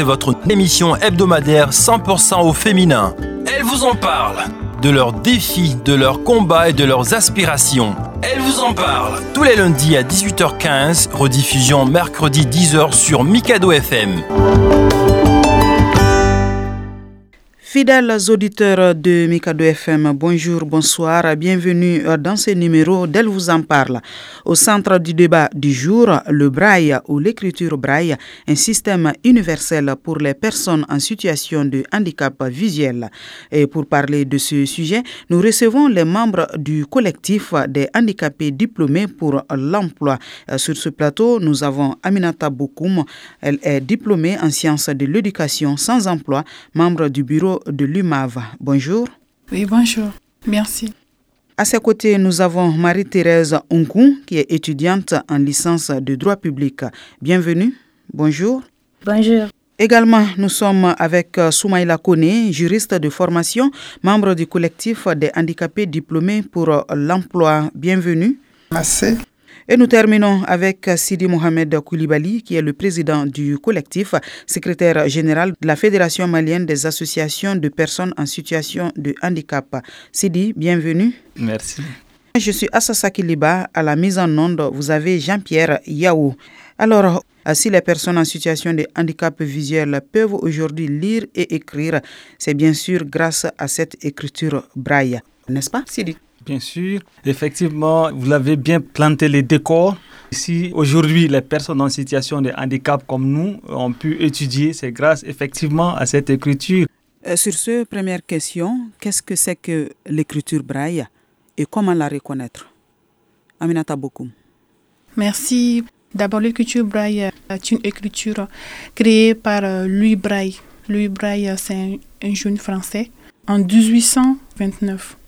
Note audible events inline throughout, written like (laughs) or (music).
c'est votre émission hebdomadaire 100% au féminin. Elles vous en parlent de leurs défis, de leurs combats et de leurs aspirations. Elles vous en parlent tous les lundis à 18h15, rediffusion mercredi 10h sur Mikado FM. Fidèles auditeurs de Mikado FM, bonjour, bonsoir, bienvenue dans ce numéro d'Elle vous en parle. Au centre du débat du jour, le braille ou l'écriture braille, un système universel pour les personnes en situation de handicap visuel. Et pour parler de ce sujet, nous recevons les membres du collectif des handicapés diplômés pour l'emploi. Sur ce plateau, nous avons Aminata Bokoum. Elle est diplômée en sciences de l'éducation sans emploi, membre du bureau de l'UMAV. Bonjour. Oui, bonjour. Merci. À ses côtés, nous avons Marie-Thérèse Onkou, qui est étudiante en licence de droit public. Bienvenue. Bonjour. Bonjour. Également, nous sommes avec Soumaïla Kone, juriste de formation, membre du collectif des handicapés diplômés pour l'emploi. Bienvenue. Merci. Et nous terminons avec Sidi Mohamed Koulibaly, qui est le président du collectif, secrétaire général de la Fédération malienne des associations de personnes en situation de handicap. Sidi, bienvenue. Merci. Je suis Assasa Kiliba. À la mise en onde, vous avez Jean-Pierre Yaou. Alors, si les personnes en situation de handicap visuel peuvent aujourd'hui lire et écrire, c'est bien sûr grâce à cette écriture braille. N'est-ce pas, Sidi? Bien sûr, effectivement, vous l'avez bien planté les décors. Si aujourd'hui les personnes en situation de handicap comme nous ont pu étudier, c'est grâce effectivement à cette écriture. Euh, sur ce, première question, qu'est-ce que c'est que l'écriture braille et comment la reconnaître? Aminata Bokoum. Merci. D'abord, l'écriture braille est une écriture créée par euh, Louis Braille. Louis Braille, c'est un jeune français en 1829.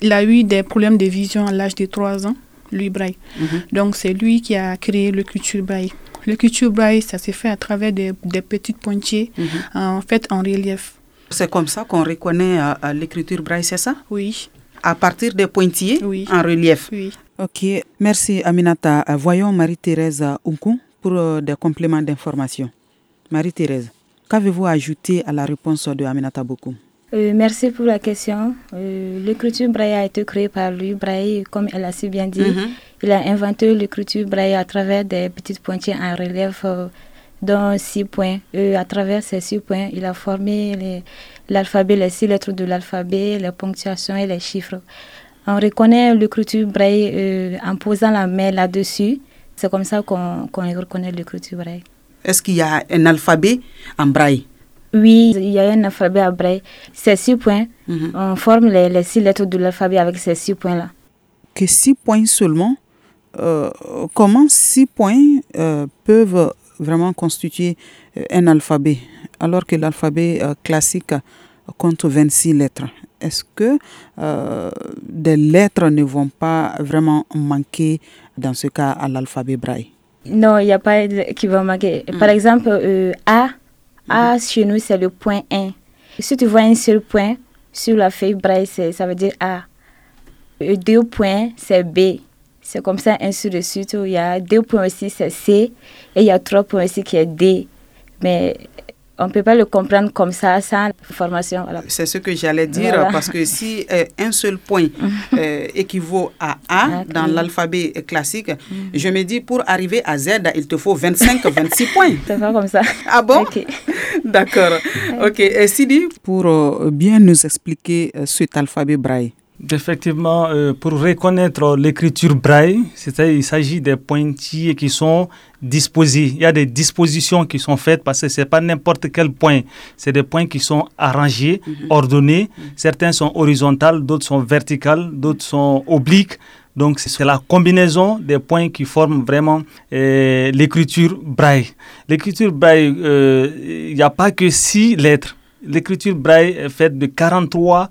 Il a eu des problèmes de vision à l'âge de 3 ans, lui Braille. Mhm. Donc c'est lui qui a créé l'écriture Braille. L'écriture Braille, ça s'est fait à travers des, des petits pointiers, Mhm. en fait en relief. C'est comme ça qu'on reconnaît euh, euh, l'écriture braille, c'est ça? Oui, À partir des pointillés Oui. en relief. oui. Ok, merci Aminata. Voyons Marie-Thérèse Unkou pour euh, des compléments d'information. Marie-Thérèse, qu'avez-vous ajouté à la réponse de Aminata Bokoum? Euh, merci pour la question. Euh, l'écriture braille a été créée par lui. Braille, comme elle a si bien dit, Mhm. il a inventé l'écriture braille à travers des petites pointillés en relief, euh, dont six points. Euh, à travers ces six points, il a formé l'alphabet, les six lettres de l'alphabet, les ponctuations et les chiffres. On reconnaît l'écriture braille en posant la main là-dessus. C'est comme ça qu'on qu'on reconnaît l'écriture braille. Est-ce qu'il y a un alphabet en braille? Oui, il y a un alphabet à braille. Ces six points, Mhm. on forme les, les six lettres de l'alphabet avec ces six points-là. Que six points seulement euh, Comment six points euh, peuvent vraiment constituer euh, un alphabet alors que l'alphabet euh, classique compte 26 lettres? Est-ce que des lettres ne vont pas vraiment manquer dans ce cas à l'alphabet braille? Non, il n'y a pas de- qui va manquer. Par exemple, euh, A, A chez nous, c'est le point 1. Si tu vois un seul point sur la feuille braille, ça veut dire A. Deux points, c'est B. C'est comme ça, ainsi de suite. Il y a deux points aussi, c'est C. Et il y a trois points aussi qui est D. Mais on ne peut pas le comprendre comme ça, sans formation. Voilà. C'est ce que j'allais dire, Voilà. parce que si euh, un seul point (laughs) euh, équivaut à A dans l'alphabet classique, je me dis pour arriver à Z, il te faut 25, 26 points. (laughs) C'est pas comme ça. (laughs) Ah bon? D'accord. Ok. Et Sidi, pour euh, bien nous expliquer euh, cet alphabet braille. Effectivement, euh, pour reconnaître l'écriture braille, c'est-à-dire il s'agit des pointillés qui sont disposés. Il y a des dispositions qui sont faites parce que c'est pas n'importe quel point. C'est des points qui sont arrangés, ordonnés. Certains sont horizontales, d'autres sont verticales, d'autres sont obliques. Donc c'est la combinaison des points qui forment vraiment euh, l'écriture braille. L'écriture braille, euh, il n'y a pas que six lettres. L'écriture braille est faite de 43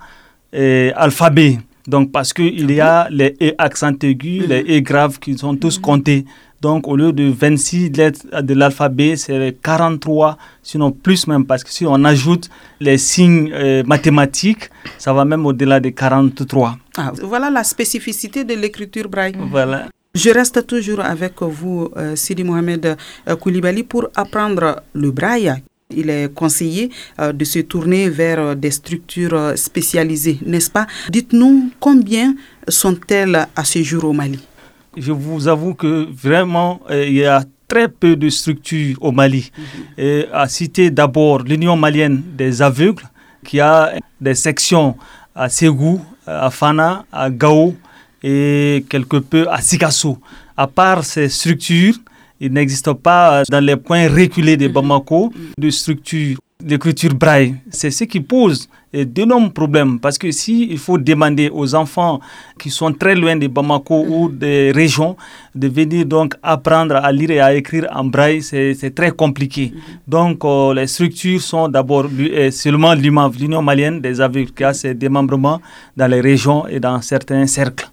euh, alphabets. Donc, parce qu'il y a les E accent aigu, les E graves qui sont tous comptés. Donc, au lieu de 26 lettres de l'alphabet, c'est 43, sinon plus même, parce que si on ajoute les signes euh, mathématiques, ça va même au-delà de 43. Ah, voilà la spécificité de l'écriture braille. Voilà. Je reste toujours avec vous, euh, Sidi Mohamed euh, Koulibaly, pour apprendre le braille. Il est conseillé euh, de se tourner vers euh, des structures euh, spécialisées, n'est-ce pas? Dites-nous combien sont-elles à ce jour au Mali? Je vous avoue que vraiment, il y a très peu de structures au Mali. Mhm. Et à citer d'abord l'Union malienne des aveugles, qui a des sections à Ségou, à Fana, à Gao et quelque peu à Sikasso. À part ces structures, il n'existe pas dans les points reculés de mhm. Bamako de structure d'écriture braille. C'est ce qui pose d'énormes problèmes parce que si il faut demander aux enfants qui sont très loin de Bamako ou mhm. des régions de venir donc apprendre à lire et à écrire en braille, c'est très compliqué. Mhm. Donc euh, les structures sont d'abord seulement l'UMAV, l'Union malienne des aveugles, qui a ses démembrements dans les régions et dans certains cercles.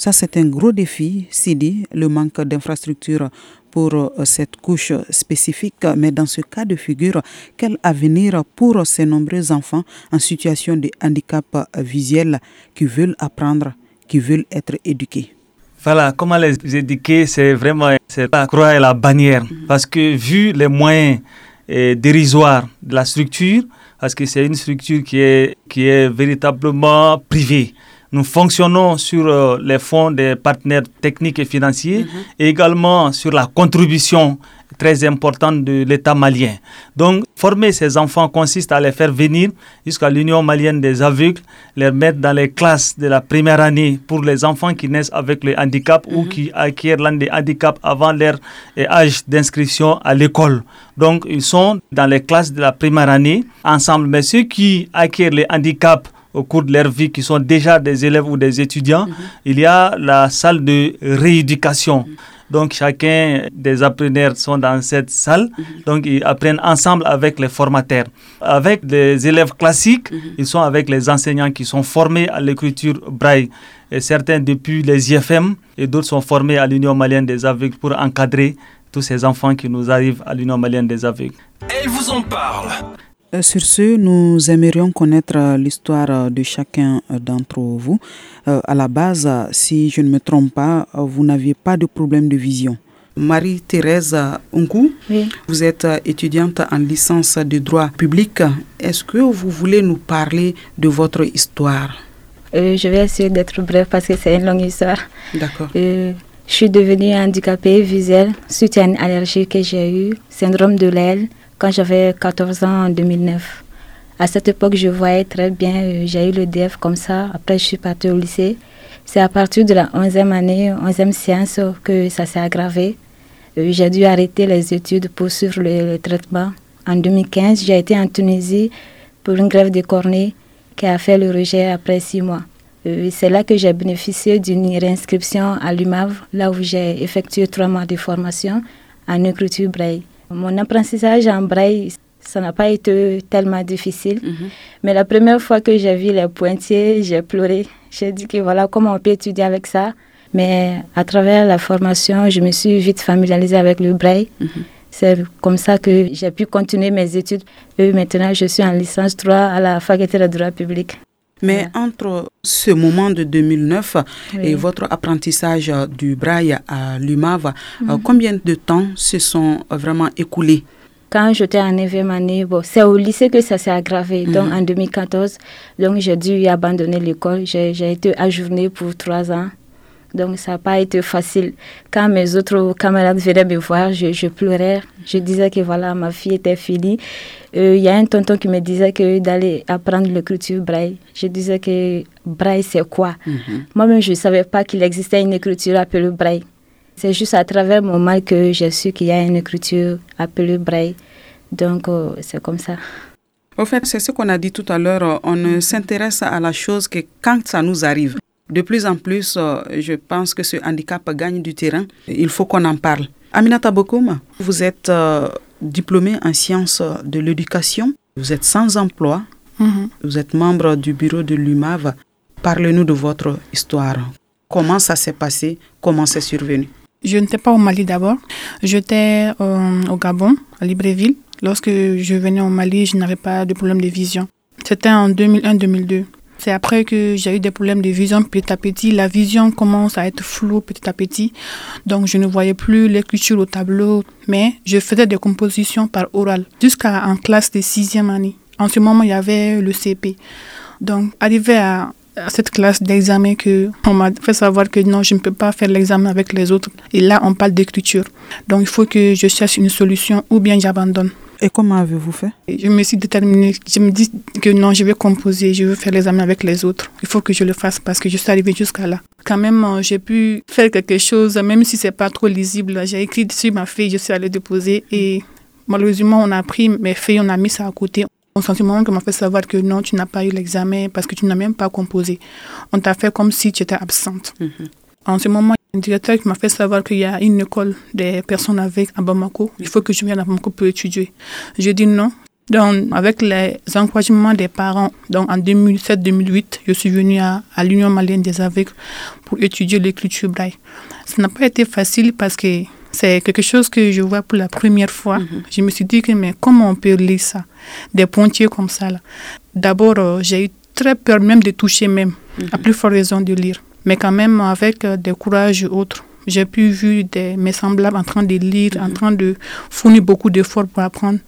Ça, c'est un gros défi, Sidi, le manque d'infrastructures pour euh, cette couche spécifique, mais dans ce cas de figure, quel avenir pour ces nombreux enfants en situation de handicap visuel qui veulent apprendre, qui veulent être éduqués? Voilà, comment les éduquer, c'est vraiment la croix et la bannière. Mhm. Parce que vu les moyens eh, dérisoires de la structure, parce que c'est une structure qui est, qui est véritablement privée. Nous fonctionnons sur euh, les fonds des partenaires techniques et financiers mhm. et également sur la contribution très importante de l'État malien. Donc, former ces enfants consiste à les faire venir jusqu'à l'Union malienne des aveugles, les mettre dans les classes de la première année pour les enfants qui naissent avec le handicap ou mhm. qui acquièrent l'un des handicaps avant leur euh, âge d'inscription à l'école. Donc, ils sont dans les classes de la première année ensemble. Mais ceux qui acquièrent le handicap au cours de leur vie, qui sont déjà des élèves ou des étudiants, mhm. il y a la salle de rééducation. Mhm. Donc chacun des appreneurs sont dans cette salle, mhm. donc ils apprennent ensemble avec les formateurs. Avec les élèves classiques, ils sont avec les enseignants qui sont formés à l'écriture braille. Et certains depuis les IFM et d'autres sont formés à l'Union malienne des aveugles pour encadrer tous ces enfants qui nous arrivent à l'Union malienne des aveugles. Elle vous en parle. Euh, sur ce, nous aimerions connaître euh, l'histoire euh, de chacun d'entre vous. À la base, si je ne me trompe pas, vous n'aviez pas de problème de vision. Marie-Thérèse Unkou, vous êtes étudiante en licence de droit public. Est-ce que vous voulez nous parler de votre histoire? Je vais essayer d'être bref parce que c'est une longue histoire. D'accord. je suis devenue handicapée visuelle suite à une allergie que j'ai eue, syndrome de l'aile quand j'avais 14 ans en 2009. À cette époque, je voyais très bien, euh, j'ai eu le DF comme ça. Après, je suis partie au lycée. C'est à partir de la 11e année, 11e séance, que ça s'est aggravé. Euh, j'ai dû arrêter les études pour suivre le, traitement. En 2015, j'ai été en Tunisie pour une grève de cornée qui a fait le rejet après six mois. Euh, c'est là que j'ai bénéficié d'une réinscription à l'UMAV, là où j'ai effectué trois mois de formation en écriture braille. Mon apprentissage en braille, ça n'a pas été tellement difficile. Mhm. Mais la première fois que j'ai vu les pointiers, j'ai pleuré. J'ai dit que voilà comment on peut étudier avec ça? Mais à travers la formation, je me suis vite familiarisée avec le braille. Mhm. C'est comme ça que j'ai pu continuer mes études. Et maintenant, je suis en licence 3 à la faculté de droit public. Mais entre ce moment de 2009 et votre apprentissage du braille à l'UMAV, euh, mhm. combien de temps se sont vraiment écoulés? Quand j'étais en 9e année, bon, c'est au lycée que ça s'est aggravé. Donc mhm. en 2014, donc j'ai dû abandonner l'école. J'ai été ajournée pour trois ans. Donc ça n'a pas été facile. Quand mes autres camarades venaient me voir, je, pleurais. Je disais que voilà, ma fille était finie. Euh, il y a un tonton qui me disait que d'aller apprendre l'écriture braille. Je disais que braille, c'est quoi? Mhm. Moi-même, je ne savais pas qu'il existait une écriture appelée braille. C'est juste à travers mon mal que j'ai su qu'il y a une écriture appelée braille. Donc, euh, c'est comme ça. Au fait, c'est ce qu'on a dit tout à l'heure. On ne s'intéresse à la chose que quand ça nous arrive. De plus en plus, euh, je pense que ce handicap gagne du terrain. Il faut qu'on en parle. Aminata Bokoum, vous êtes euh, diplômée en sciences de l'éducation. Vous êtes sans emploi. Mhm. Vous êtes membre du bureau de l'UMAV. Parlez-nous de votre histoire. Comment ça s'est passé? Comment c'est survenu? Je n'étais pas au Mali d'abord. J'étais euh, au Gabon, à Libreville. Lorsque je venais au Mali, je n'avais pas de problème de vision. C'était en 2001-2002. C'est après que j'ai eu des problèmes de vision petit à petit. La vision commence à être floue petit à petit. Donc, je ne voyais plus l'écriture au tableau, mais je faisais des compositions par oral jusqu'à en classe de sixième année. En ce moment, il y avait le CP. Donc, arrivé à, cette classe d'examen que on m'a fait savoir que non, je ne peux pas faire l'examen avec les autres. Et là, on parle d'écriture. Donc, il faut que je cherche une solution ou bien j'abandonne. Et comment avez-vous fait? Je me suis déterminée. Je me dis que non, je vais composer, je veux faire les amis avec les autres. Il faut que je le fasse parce que je suis arrivée jusqu'à là. Quand même, euh, j'ai pu faire quelque chose, même si c'est pas trop lisible. J'ai écrit sur ma feuille, je suis allée déposer et malheureusement, on a pris mes feuilles, on a mis ça à côté. On sentiment qu'on m'a fait savoir que non, tu n'as pas eu l'examen parce que tu n'as même pas composé. On t'a fait comme si tu étais absente. Mhm. En ce moment, un directeur qui m'a fait savoir qu'il y a une école des personnes avec à Bamako. Il faut que je vienne à Bamako pour étudier. J'ai dit non. Donc, avec les encouragements des parents, donc en 2007-2008, je suis venue à, l'Union malienne des aveugles pour étudier l'écriture braille. Ça n'a pas été facile parce que c'est quelque chose que je vois pour la première fois. Mhm. Je me suis dit que mais comment on peut lire ça? Des pointiers comme ça. D'abord, euh, j'ai eu très peur même de toucher même, à mhm. plus forte raison de lire mais quand même avec euh, des courages autres. J'ai pu voir des, mes semblables en train de lire, en mhm. train de fournir beaucoup d'efforts pour apprendre.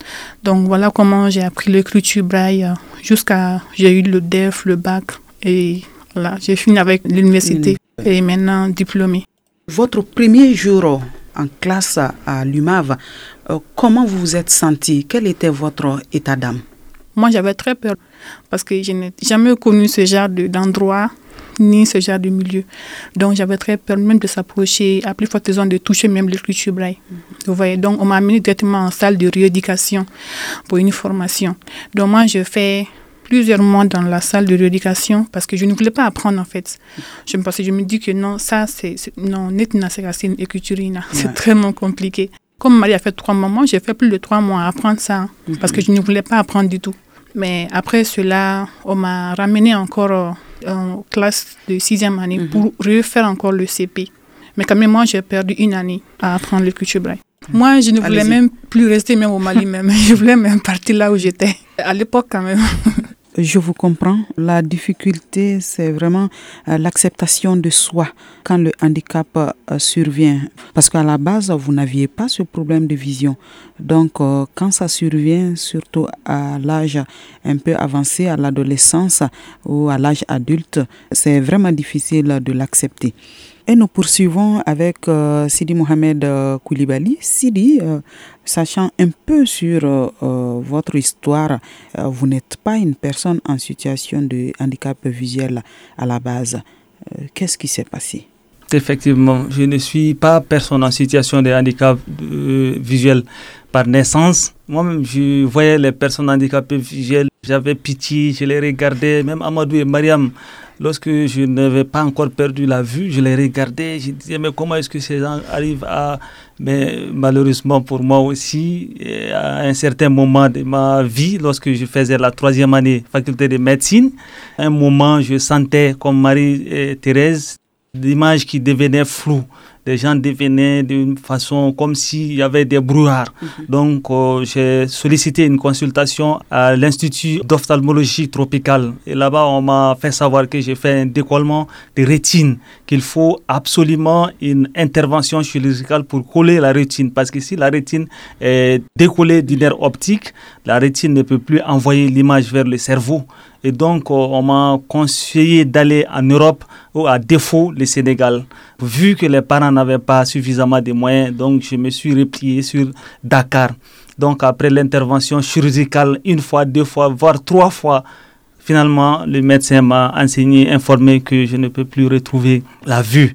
Donc voilà comment j'ai appris l'écriture braille euh, jusqu'à j'ai eu le DEF, le bac et voilà, j'ai fini avec l'université et maintenant diplômé. Votre premier jour en classe à l'UMAV, euh, comment vous vous êtes senti Quel était votre état d'âme? Moi, j'avais très peur parce que je n'ai jamais connu ce genre d'endroit ni ce genre de milieu. Donc j'avais très peur même de s'approcher, à plus forte raison de toucher même l'écriture braille. Vous voyez, donc on m'a amené directement en salle de rééducation pour une formation. Donc moi je fais plusieurs mois dans la salle de rééducation parce que je ne voulais pas apprendre en fait. Je me pensais, je me dis que non, ça c'est non, c'est une écriture, c'est très compliqué. Comme Marie a fait trois mois, j'ai fait plus de trois mois à apprendre ça parce que je ne voulais pas apprendre du tout. Mais après cela, on m'a ramené encore en classe de sixième année mhm. pour refaire encore le CP. Mais quand même, moi, j'ai perdu une année à apprendre le culture braille. Moi, je ne voulais même plus rester même au Mali même. (laughs) Je voulais même partir là où j'étais. À l'époque, quand même. (laughs) Je vous comprends. La difficulté, c'est vraiment euh, l'acceptation de soi quand le handicap euh, survient. Parce qu'à la base, vous n'aviez pas ce problème de vision. Donc, euh, quand ça survient, surtout à l'âge un peu avancé, à l'adolescence ou à l'âge adulte, c'est vraiment difficile de l'accepter. Et nous poursuivons avec euh, Sidi Mohamed euh, Koulibaly. Sidi, euh, sachant un peu sur votre histoire, vous n'êtes pas une personne en situation de handicap visuel à la base. Qu'est-ce qui s'est passé? Effectivement, je ne suis pas personne en situation de handicap visuel par naissance. Moi-même, je voyais les personnes handicapées visuelles, j'avais pitié, je les regardais, même Amadou et Mariam Lorsque je n'avais pas encore perdu la vue, je les regardais, je disais, mais comment est-ce que ces gens arrivent à... Mais malheureusement pour moi aussi, à un certain moment de ma vie, lorsque je faisais la troisième année faculté de médecine, un moment, je sentais, comme Marie-Thérèse, l'image qui devenait floue les gens devenaient d'une façon comme s'il y avait des brouillards. Mhm. Donc, euh, j'ai sollicité une consultation à l'Institut d'ophtalmologie tropicale. Et là-bas, on m'a fait savoir que j'ai fait un décollement de rétine, qu'il faut absolument une intervention chirurgicale pour coller la rétine. Parce que si la rétine est décollée du nerf optique, la rétine ne peut plus envoyer l'image vers le cerveau. Et donc, euh, on m'a conseillé d'aller en Europe ou à défaut le Sénégal. Vu que les parents n'avaient pas suffisamment de moyens, donc je me suis replié sur Dakar. Donc, après l'intervention chirurgicale, une fois, deux fois, voire trois fois, finalement, le médecin m'a enseigné, informé que je ne peux plus retrouver la vue.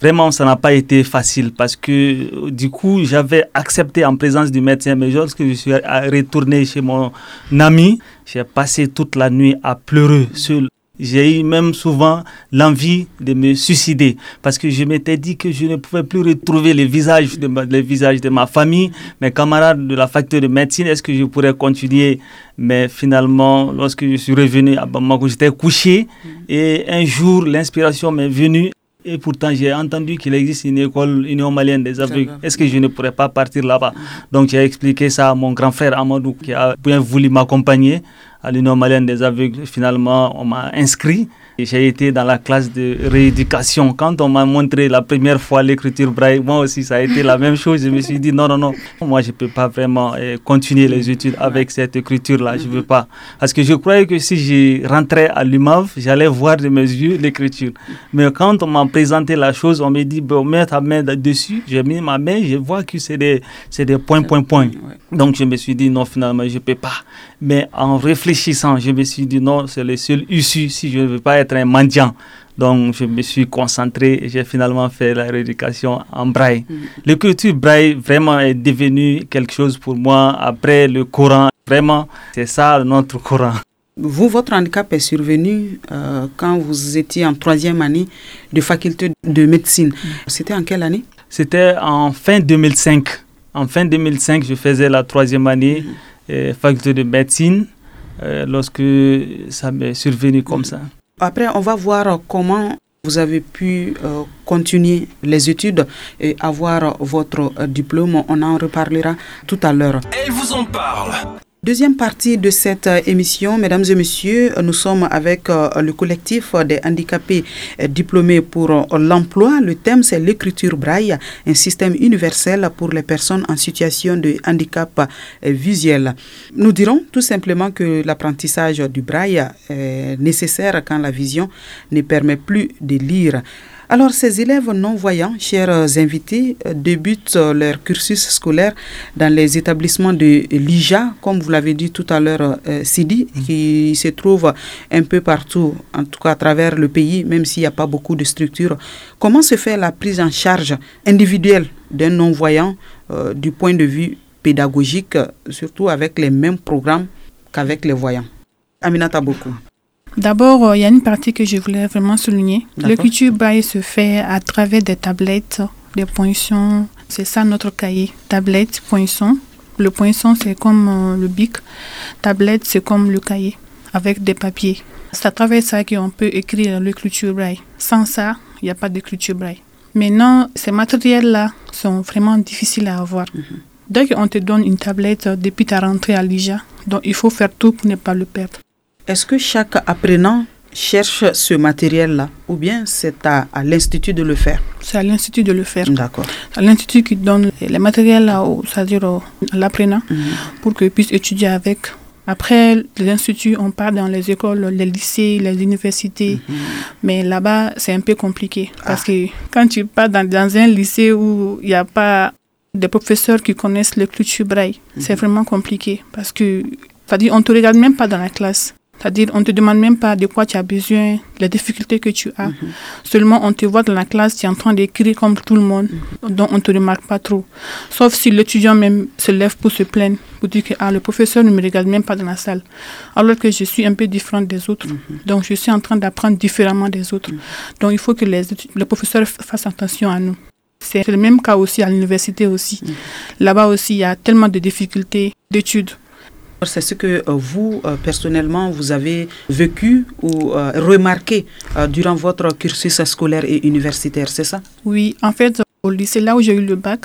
Vraiment, ça n'a pas été facile parce que du coup, j'avais accepté en présence du médecin, mais lorsque je suis retourné chez mon ami, j'ai passé toute la nuit à pleurer seul. J'ai eu même souvent l'envie de me suicider parce que je m'étais dit que je ne pouvais plus retrouver les visages de ma, les visages de ma famille, mes camarades de la faculté de médecine. Est-ce que je pourrais continuer? Mais finalement, lorsque je suis revenu à Bamako, j'étais couché et un jour, l'inspiration m'est venue et pourtant, j'ai entendu qu'il existe une école Union malienne des aveugles. Est-ce que je ne pourrais pas partir là-bas? Donc, j'ai expliqué ça à mon grand frère Amadou, qui a bien voulu m'accompagner à l'Union malienne des aveugles. Finalement, on m'a inscrit j'ai été dans la classe de rééducation. Quand on m'a montré la première fois l'écriture braille, moi aussi, ça a été la même chose. Je me suis dit, non, non, non, moi, je ne peux pas vraiment eh, continuer les études avec cette écriture-là. Je ne veux pas. Parce que je croyais que si je rentrais à l'UMAV, j'allais voir de mes yeux l'écriture. Mais quand on m'a présenté la chose, on m'a dit, bon, mets ta main dessus. J'ai mis ma main, je vois que c'est des, des points, points, points. Donc, je me suis dit, non, finalement, je ne peux pas. Mais en réfléchissant, je me suis dit, non, c'est le seul issue si je ne veux pas être un mendiant. Donc, je me suis concentré et j'ai finalement fait la rééducation en braille. Mm. L'écriture braille vraiment est devenue quelque chose pour moi après le Coran. Vraiment, c'est ça notre Coran. Vous, votre handicap est survenu euh, quand vous étiez en troisième année de faculté de médecine. Mm. C'était en quelle année? C'était en fin 2005. En fin 2005, je faisais la troisième année, mm. Euh, faculté de médecine, euh, lorsque ça m'est survenu comme ça. Après, on va voir comment vous avez pu euh, continuer les études et avoir votre euh, diplôme. On en reparlera tout à l'heure. Elle vous en parle. Deuxième partie de cette euh, émission, mesdames et messieurs, nous sommes avec euh, le collectif des handicapés euh, diplômés pour l'emploi. Le thème, c'est l'écriture braille, un système universel pour les personnes en situation de handicap visuel. Nous dirons tout simplement que l'apprentissage du braille est nécessaire quand la vision ne permet plus de lire. Alors, ces élèves non-voyants, chers invités, euh, débutent euh, leur cursus scolaire dans les établissements de l'IJA, comme vous l'avez dit tout à l'heure, euh, Sidi, mm. qui se trouve un peu partout, en tout cas à travers le pays, même s'il n'y a pas beaucoup de structures. Comment se fait la prise en charge individuelle d'un non-voyant du point de vue pédagogique, surtout avec les mêmes programmes qu'avec les voyants? Aminata beaucoup. D'abord, euh, il y a une partie que je voulais vraiment souligner. L'écriture braille se fait à travers des tablettes, des poinçons. C'est ça notre cahier. Tablette, poinçon. Le poinçon, c'est comme euh, le bic. Tablette, c'est comme le cahier, avec des papiers. C'est à travers ça qu'on peut écrire l'écriture braille. Sans ça, il n'y a pas d'écriture braille. Maintenant, ces matériels-là sont vraiment difficiles à avoir. Mhm. Dès qu'on te donne une tablette depuis ta rentrée à l'IJA, donc il faut faire tout pour ne pas le perdre. Est-ce que chaque apprenant cherche ce matériel-là ou bien c'est à, l'institut de le faire? C'est à l'institut de le faire. D'accord. À l'institut qui donne les matériels c'est-à-dire à l'apprenant mhm. pour qu'il puisse étudier avec. Après l'institut, on part dans les écoles, les lycées, les universités. Mhm. Mais là-bas, c'est un peu compliqué. Parce ah. que quand tu pars dans, dans un lycée où il n'y a pas des professeurs qui connaissent le culture braille, c'est mhm. vraiment compliqué. Parce que, c'est-à-dire, on ne te regarde même pas dans la classe. C'est-à-dire, on ne te demande même pas de quoi tu as besoin, les difficultés que tu as. Seulement, on te voit dans la classe, tu es en train d'écrire comme tout le monde, donc on ne te remarque pas trop. Sauf si l'étudiant même se lève pour se plaindre, pour dire que ah, le professeur ne me regarde même pas dans la salle. Alors que je suis un peu différente des autres. Donc, je suis en train d'apprendre différemment des autres. Donc, il faut que les, les professeurs fassent attention à nous. C'est le même cas aussi à l'université aussi. Là-bas aussi, il y a tellement de difficultés d'études. C'est ce que euh, vous, euh, personnellement, vous avez vécu ou euh, remarqué durant votre cursus scolaire et universitaire, c'est ça? Oui, en fait, au lycée, là où j'ai eu le bac,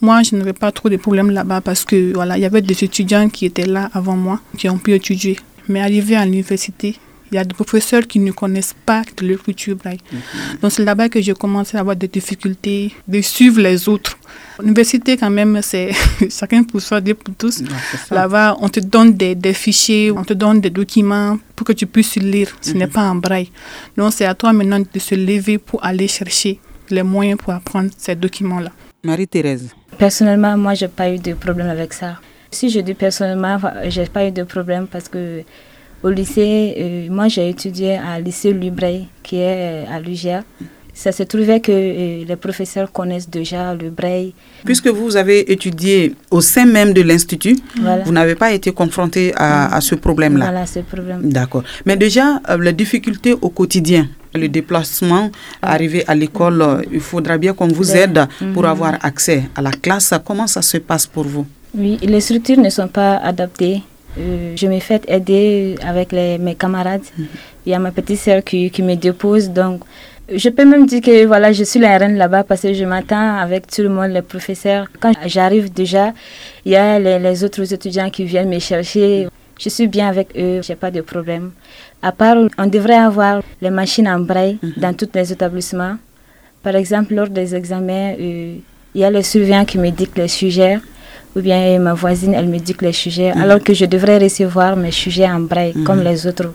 moi, je n'avais pas trop de problèmes là-bas parce que voilà, il y avait des étudiants qui étaient là avant moi, qui ont pu étudier. Mais arrivé à l'université, il y a des professeurs qui ne connaissent pas de l'écriture braille. Donc c'est là-bas que j'ai commencé à avoir des difficultés de suivre les autres. L'université, quand même, c'est (laughs) chacun pour soi, Dieu pour tous. Là-bas, on te donne des, des, fichiers, on te donne des documents pour que tu puisses lire. Ce n'est mhm. pas en braille. Donc c'est à toi maintenant de se lever pour aller chercher les moyens pour apprendre ces documents-là. Marie-Thérèse. Personnellement, moi, je n'ai pas eu de problème avec ça. Si je dis personnellement, je n'ai pas eu de problème parce que au lycée, euh, moi j'ai étudié à lycée Lubrey, qui est euh, à l'UGA. Ça se trouvait que euh, les professeurs connaissent déjà le braille. Puisque vous avez étudié au sein même de l'Institut, vous n'avez pas été confronté à, ce problème-là. Voilà, ce problème. D'accord. Mais déjà, les difficultés au quotidien, le déplacement, arriver à l'école, il faudra bien qu'on vous aide pour mhm. avoir accès à la classe. Comment ça se passe pour vous? Oui, les structures ne sont pas adaptées je me fais aider avec mes camarades. Mhm. Il y a ma petite sœur qui, qui, me dépose. Donc, je peux même dire que voilà, je suis la reine là-bas parce que je m'attends avec tout le monde, les professeurs. Quand j'arrive déjà, il y a les, autres étudiants qui viennent me chercher. Je suis bien avec eux, j'ai pas de problème. À part, on devrait avoir les machines en braille mhm. dans tous les établissements. Par exemple, lors des examens, euh, il y a le surveillant qui me que les sujets, ou bien ma voisine, elle me dit que les sujets, mhm. alors que je devrais recevoir mes sujets en braille comme les autres.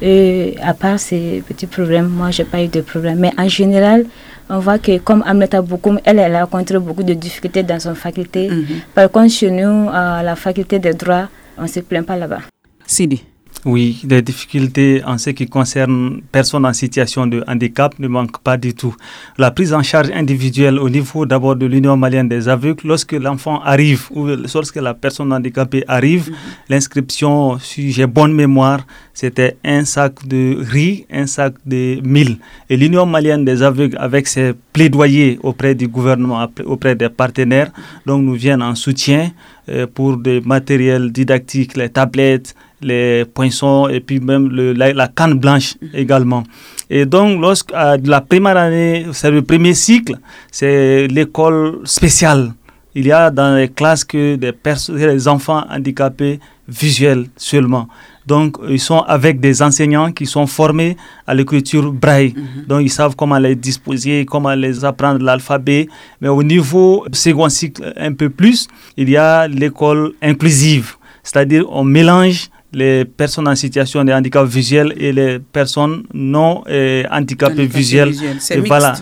Et à part ces petits problèmes, moi, j'ai pas eu de problème. Mais en général, on voit que comme Amneta Bokoum, elle, elle a rencontré beaucoup de difficultés dans son faculté. Mhm. Par contre, chez nous, à la faculté de droit, on ne se plaint pas là-bas. Sidi. Oui, les difficultés en ce qui concerne personnes en situation de handicap ne manquent pas du tout. La prise en charge individuelle au niveau d'abord de l'Union malienne des aveugles, lorsque l'enfant arrive ou lorsque la personne handicapée arrive, mhm. l'inscription, si j'ai bonne mémoire, c'était un sac de riz, un sac de mille. Et l'Union malienne des aveugles, avec ses plaidoyers auprès du gouvernement, auprès des partenaires, donc nous viennent en soutien euh, pour des matériels didactiques, les tablettes, les poinçons et puis même le, la, canne blanche mhm. également. Et donc, lorsque la première année, c'est le premier cycle, c'est l'école spéciale. Il y a dans les classes que des, des enfants handicapés visuels seulement. Donc, ils sont avec des enseignants qui sont formés à l'écriture braille. Mhm. Donc, ils savent comment les disposer, comment les apprendre l'alphabet. Mais au niveau second cycle, un peu plus, il y a l'école inclusive. C'est-à-dire, on mélange les personnes en situation de handicap visuel et les personnes non euh, handicapées visuelles. Et voilà,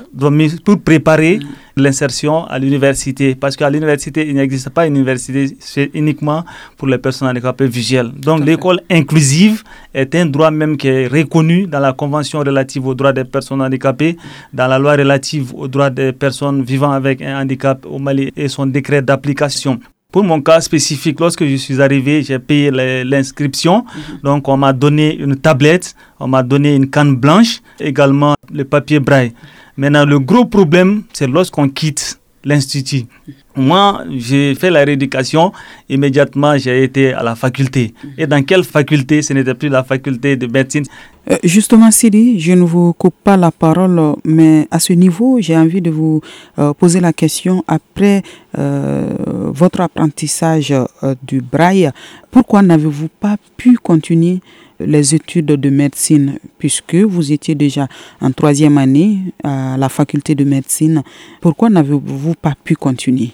pour préparer l'insertion à l'université. Parce qu'à l'université, il n'existe pas une université c'est uniquement pour les personnes handicapées visuelles. Donc l'école inclusive est un droit même qui est reconnu dans la Convention relative aux droits des personnes handicapées, dans la loi relative aux droits des personnes vivant avec un handicap au Mali et son décret d'application. Pour mon cas spécifique, lorsque je suis arrivé, j'ai payé l'inscription. Mhm. Donc, on m'a donné une tablette, on m'a donné une canne blanche, également le papier braille. Maintenant, le gros problème, c'est lorsqu'on quitte l'institut. Moi, j'ai fait la rééducation, immédiatement j'ai été à la faculté. Et dans quelle faculté? Ce n'était plus la faculté de médecine. Euh, justement, Sidi, je ne vous coupe pas la parole, mais à ce niveau, j'ai envie de vous euh, poser la question après euh, votre apprentissage du braille. Pourquoi n'avez-vous pas pu continuer les études de médecine, puisque vous étiez déjà en troisième année à la faculté de médecine. Pourquoi n'avez-vous pas pu continuer?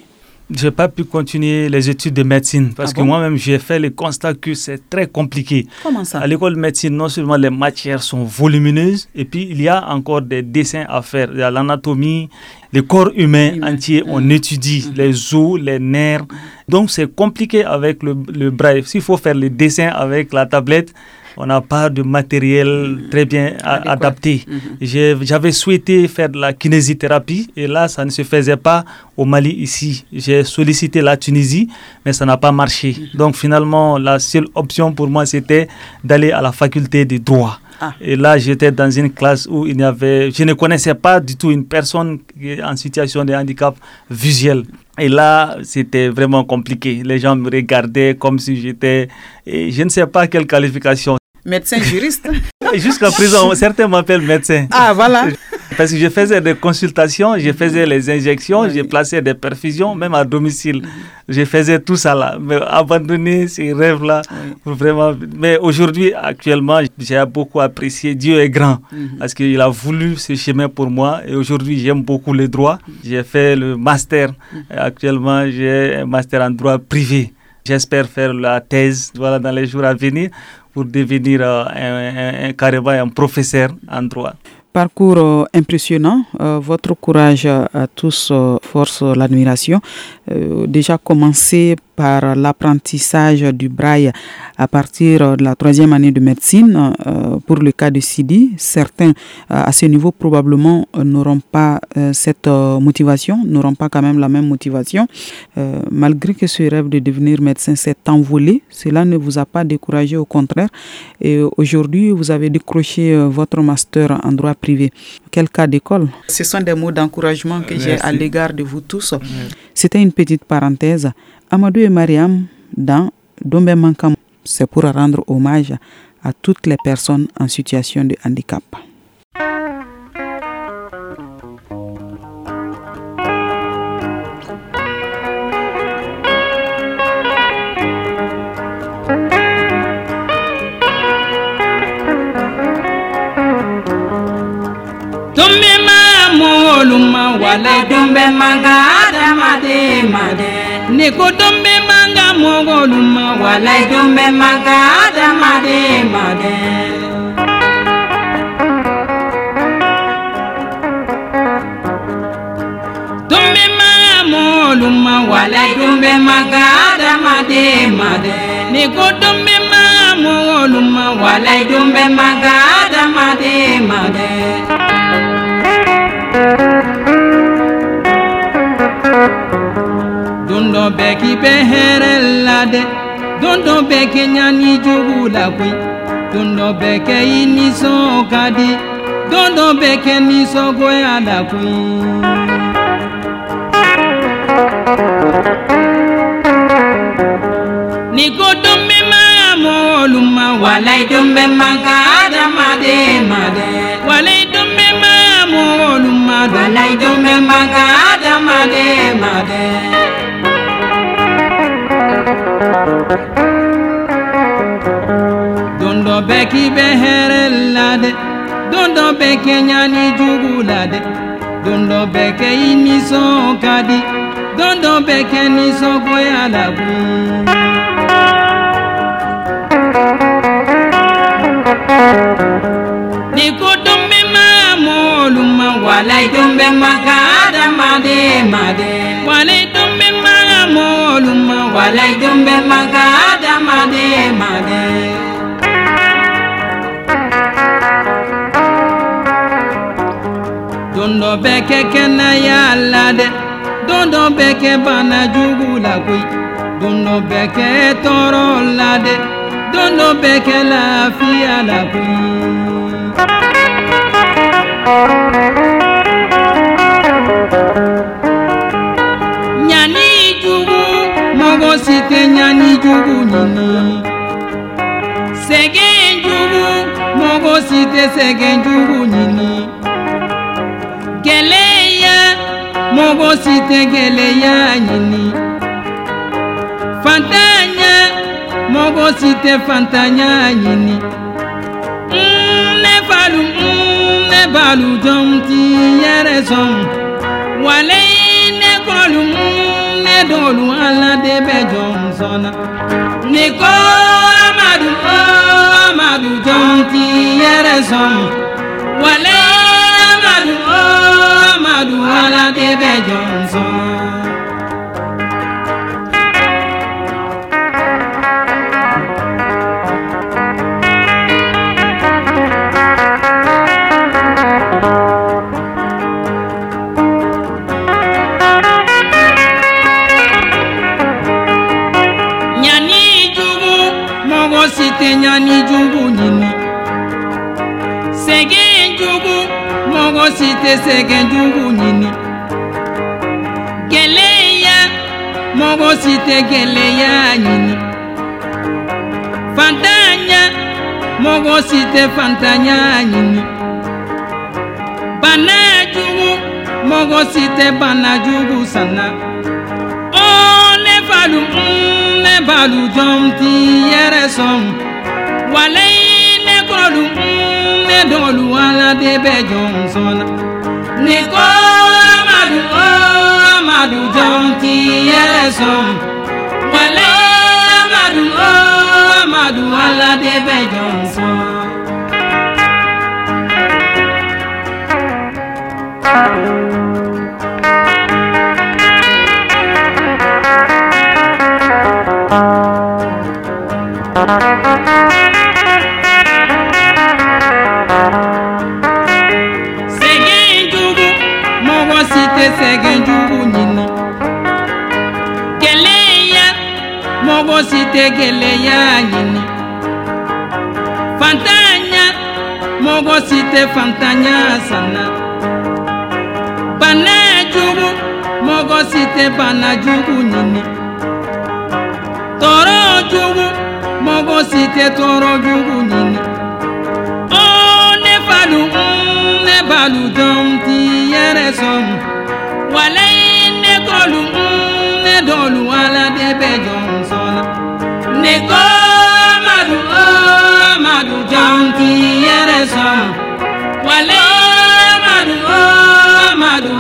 Je n'ai pas pu continuer les études de médecine parce ah que moi-même, j'ai fait le constat que c'est très compliqué. Comment ça? À l'école de médecine, non seulement les matières sont volumineuses, et puis il y a encore des dessins à faire. Il y a l'anatomie, le corps humain entier, on mm. étudie mm. les os, les nerfs. Donc c'est compliqué avec le, le braille. S'il faut faire les dessins avec la tablette, on n'a pas de matériel très bien adapté. Mhm. J'avais souhaité faire de la kinésithérapie et là, ça ne se faisait pas au Mali ici. J'ai sollicité la Tunisie, mais ça n'a pas marché. Mhm. Donc finalement, la seule option pour moi, c'était d'aller à la faculté de droit. Ah. Et là, j'étais dans une classe où il y avait, je ne connaissais pas du tout une personne en situation de handicap visuel. Et là, c'était vraiment compliqué. Les gens me regardaient comme si j'étais, je ne sais pas quelle qualification. Médecin juriste Jusqu'à présent, certains m'appellent médecin. Ah, voilà. Parce que je faisais des consultations, je faisais les injections, je plaçais des perfusions, même à domicile. Je faisais tout ça là. Mais abandonner ces rêves-là, vraiment. Mais aujourd'hui, actuellement, j'ai beaucoup apprécié. Dieu est grand mhm. parce qu'il a voulu ce chemin pour moi. Et aujourd'hui, j'aime beaucoup les droits. J'ai fait le master. Mhm. Actuellement, j'ai un master en droit privé. J'espère faire la thèse voilà, dans les jours à venir pour devenir euh, un, un, un professeur en droit. Parcours euh, impressionnant, euh, votre courage à tous force l'admiration. déjà commencé par l'apprentissage du braille à partir de la troisième année de médecine. Euh, pour le cas de Sidi, certains euh, à ce niveau probablement euh, n'auront pas cette motivation, n'auront pas quand même la même motivation. malgré que ce rêve de devenir médecin s'est envolé, cela ne vous a pas découragé, au contraire. Et aujourd'hui, vous avez décroché votre master en droit privé. Quel cas d'école Ce sont des mots d'encouragement que j'ai à l'égard de vous tous. C'était une petite parenthèse. Amadou et Mariam dans Dombe Mankam. C'est pour rendre hommage à toutes les personnes en situation de handicap. Dɛmɛdunbɛ manga adamaden ma dɛ. Nikodunbɛ manga mɔgɔlu ma. Walayidunbɛ manga adamaden ma dɛ. Dunbɛ manga mɔgɔlu ma. Walayidunbɛ manga adamaden ma dɛ. Nikodunbɛ manga mɔgɔlu ma. Walayidunbɛ manga adamaden ma dɛ. dɔn bɛɛ k'i bɛ hɛrɛ la dɛ don dɔ bɛɛ kɛ ɲani jugu la koyi don dɔ bɛɛ kɛ i nisɔn ka di don dɔ bɛɛ kɛ nisɔngoya la koyi. Niko dumbe ma moluma walai dumbe manga adama de made walai dumbe ma moluma walai dumbe manga adama de. made dondo bɛɛ k'i bɛ hɛrɛ la dɛ dondo bɛɛ kɛ ɲani jugu la dɛ dondo bɛɛ kɛ i nisɔn ka di dondo bɛɛ kɛ nisɔngoya la kun. ni ko dun bɛ maa mɔlu ma walayi dun bɛ ma ka adamaden ma dɛ. walayi walai dumbe maka adamade made dondo beke kena y'a de dondo beke bana jugu la koyi dondo beke kɛ tɔɔrɔ la de dondo bɛɛ kɛ lafiya la koyi. Mɔgɔ si tɛ sɛgɛn jugu ɲini gɛlɛya mɔgɔ si tɛ gɛlɛya ɲini fantanya mɔgɔ si tɛ fantanya ɲini Mm, ne balu mm, ne balu jɔn ti yɛrɛ sɔn wale ne kɔlu mm, ne dɔlu ala de bɛ jɔn sɔnna ne ko amadu o Amadu tó ń ti yẹrẹ mogosite yagini fantanya mogosite fantanya sana. Bana jugu mogosite bana jugu nini toro jugu mogosite toro jugu nini o ne balu mm, ne balu dɔn ti yɛrɛ sɔn walayi ne kɔlu mm, ne dɔlu ala de bɛ jɔn. Neko madu o madu janti yẹrẹ sọn. Wale madu o madu.